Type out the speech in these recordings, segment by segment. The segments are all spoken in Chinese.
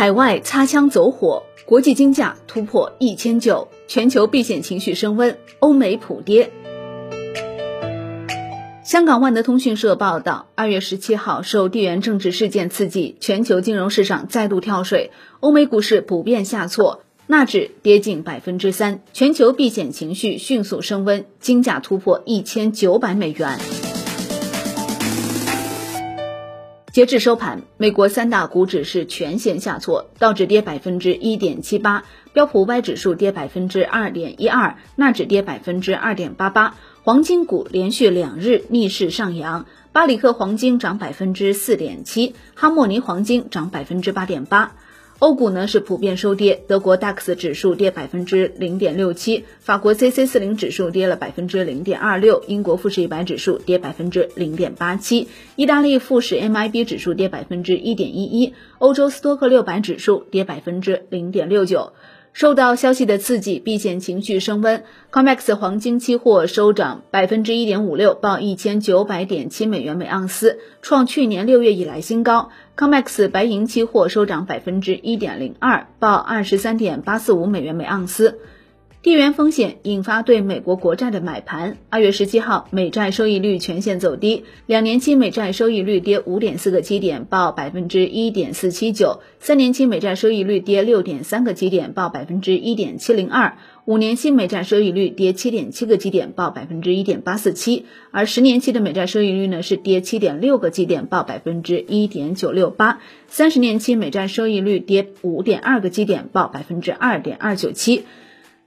海外擦枪走火，国际金价突破一千九，全球避险情绪升温，欧美普跌。香港万德通讯社报道，二月十七号，受地缘政治事件刺激，全球金融市场再度跳水，欧美股市普遍下挫，纳指跌近百分之三，全球避险情绪迅速升温，金价突破一千九百美元。截至收盘，美国三大股指是全线下挫，道指跌百分之一点七八，标普五指数跌百分之二点一二，纳指跌百分之二点八八。黄金股连续两日逆势上扬，巴里克黄金涨百分之四点七，哈莫尼黄金涨百分之八点八。欧股呢是普遍收跌，德国 DAX 指数跌百分之零点六七，法国 c c 四零指数跌了百分之零点二六，英国富时一百指数跌百分之零点八七，意大利富时 MIB 指数跌百分之一点一一，欧洲斯托克六百指数跌百分之零点六九。受到消息的刺激，避险情绪升温。COMEX 黄金期货收涨百分之一点五六，报一千九百点七美元每盎司，创去年六月以来新高。COMEX 白银期货收涨百分之一点零二，报二十三点八四五美元每盎司。地缘风险引发对美国国债的买盘。二月十七号，美债收益率全线走低，两年期美债收益率跌五点四个基点，报百分之一点四七九；三年期美债收益率跌六点三个基点，报百分之一点七零二；五年期美债收益率跌七点七个基点，报百分之一点八四七；而十年期的美债收益率呢是跌七点六个基点，报百分之一点九六八；三十年期美债收益率跌五点二个基点，报百分之二点二九七。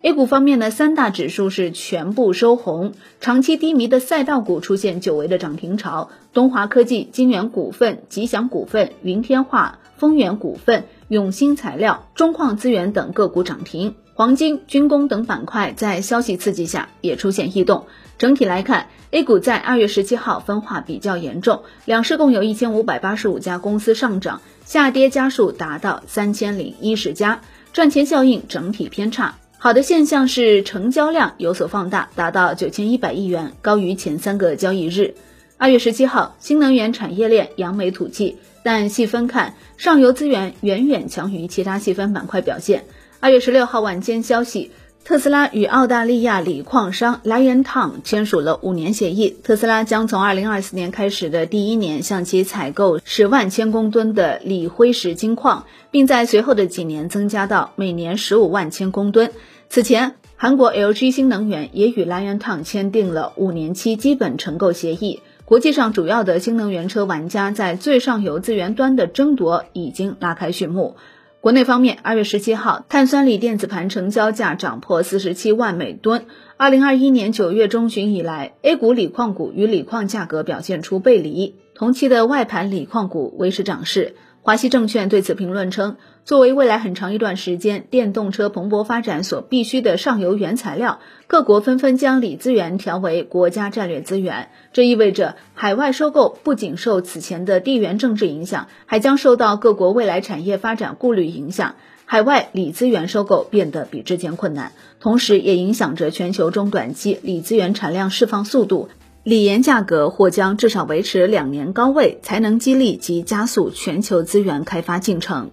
A 股方面呢，三大指数是全部收红，长期低迷的赛道股出现久违的涨停潮，东华科技、金源股份、吉祥股份、云天化、丰源股份、永兴材料、中矿资源等个股涨停，黄金、军工等板块在消息刺激下也出现异动。整体来看，A 股在二月十七号分化比较严重，两市共有一千五百八十五家公司上涨，下跌家数达到三千零一十家，赚钱效应整体偏差。好的现象是成交量有所放大，达到九千一百亿元，高于前三个交易日。二月十七号，新能源产业链扬眉吐气，但细分看，上游资源远远强于其他细分板块表现。二月十六号晚间消息，特斯拉与澳大利亚锂矿商 Liontown 签署了五年协议，特斯拉将从二零二四年开始的第一年向其采购十万千公吨的锂辉石金矿，并在随后的几年增加到每年十五万千公吨。此前，韩国 LG 新能源也与 Liontown 签订了五年期基本承购协议。国际上主要的新能源车玩家在最上游资源端的争夺已经拉开序幕。国内方面，二月十七号，碳酸锂电子盘成交价涨破四十七万每吨。二零二一年九月中旬以来，A 股锂矿股与锂矿价格表现出背离，同期的外盘锂矿股维持涨势。华西证券对此评论称，作为未来很长一段时间电动车蓬勃发展所必须的上游原材料，各国纷纷将锂资源调为国家战略资源。这意味着海外收购不仅受此前的地缘政治影响，还将受到各国未来产业发展顾虑影响。海外锂资源收购变得比之前困难，同时也影响着全球中短期锂资源产量释放速度。锂盐价格或将至少维持两年高位，才能激励及加速全球资源开发进程。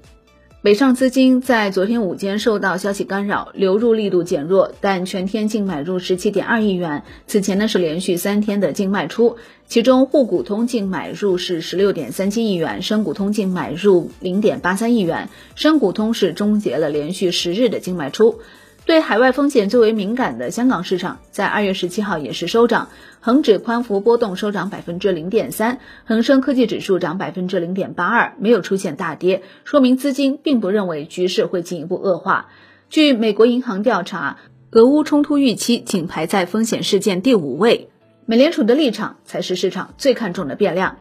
北上资金在昨天午间受到消息干扰，流入力度减弱，但全天净买入十七点二亿元。此前呢是连续三天的净卖出，其中沪股通净买入是十六点三七亿元，深股通净买入零点八三亿元，深股通是终结了连续十日的净卖出。对海外风险最为敏感的香港市场，在二月十七号也是收涨，恒指宽幅波动收涨百分之零点三，恒生科技指数涨百分之零点八二，没有出现大跌，说明资金并不认为局势会进一步恶化。据美国银行调查，俄乌冲突预期仅排在风险事件第五位，美联储的立场才是市场最看重的变量。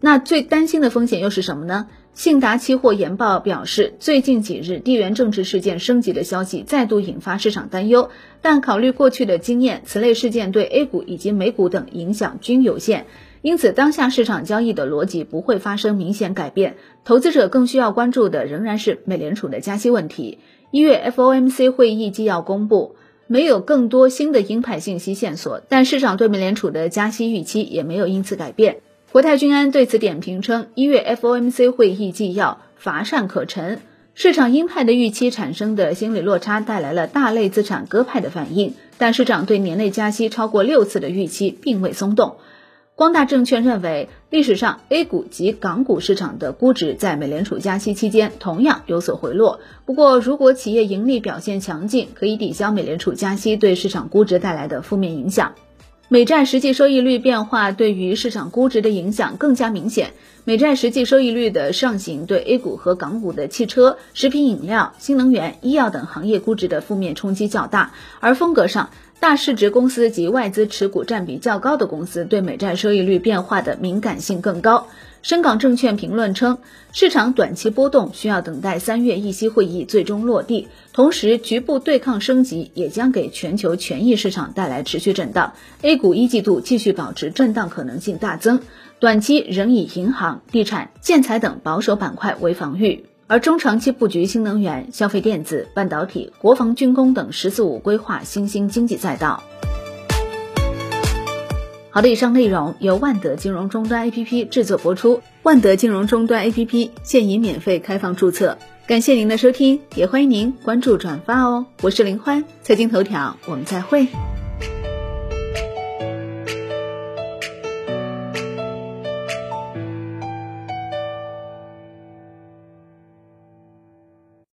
那最担心的风险又是什么呢？信达期货研报表示，最近几日地缘政治事件升级的消息再度引发市场担忧，但考虑过去的经验，此类事件对 A 股以及美股等影响均有限，因此当下市场交易的逻辑不会发生明显改变。投资者更需要关注的仍然是美联储的加息问题。一月 FOMC 会议纪要公布，没有更多新的鹰派信息线索，但市场对美联储的加息预期也没有因此改变。国泰君安对此点评称，一月 FOMC 会议纪要乏善可陈，市场鹰派的预期产生的心理落差，带来了大类资产鸽派的反应。但市场对年内加息超过六次的预期并未松动。光大证券认为，历史上 A 股及港股市场的估值在美联储加息期间同样有所回落。不过，如果企业盈利表现强劲，可以抵消美联储加息对市场估值带来的负面影响。美债实际收益率变化对于市场估值的影响更加明显。美债实际收益率的上行对 A 股和港股的汽车、食品饮料、新能源、医药等行业估值的负面冲击较大。而风格上，大市值公司及外资持股占比较高的公司对美债收益率变化的敏感性更高。深港证券评论称，市场短期波动需要等待三月议息会议最终落地，同时局部对抗升级也将给全球权益市场带来持续震荡。A 股一季度继续保持震荡可能性大增，短期仍以银行、地产、建材等保守板块为防御，而中长期布局新能源、消费电子、半导体、国防军工等“十四五”规划新兴经济赛道。好的，以上内容由万德金融终端 APP 制作播出。万德金融终端 APP 现已免费开放注册，感谢您的收听，也欢迎您关注转发哦。我是林欢，财经头条，我们再会。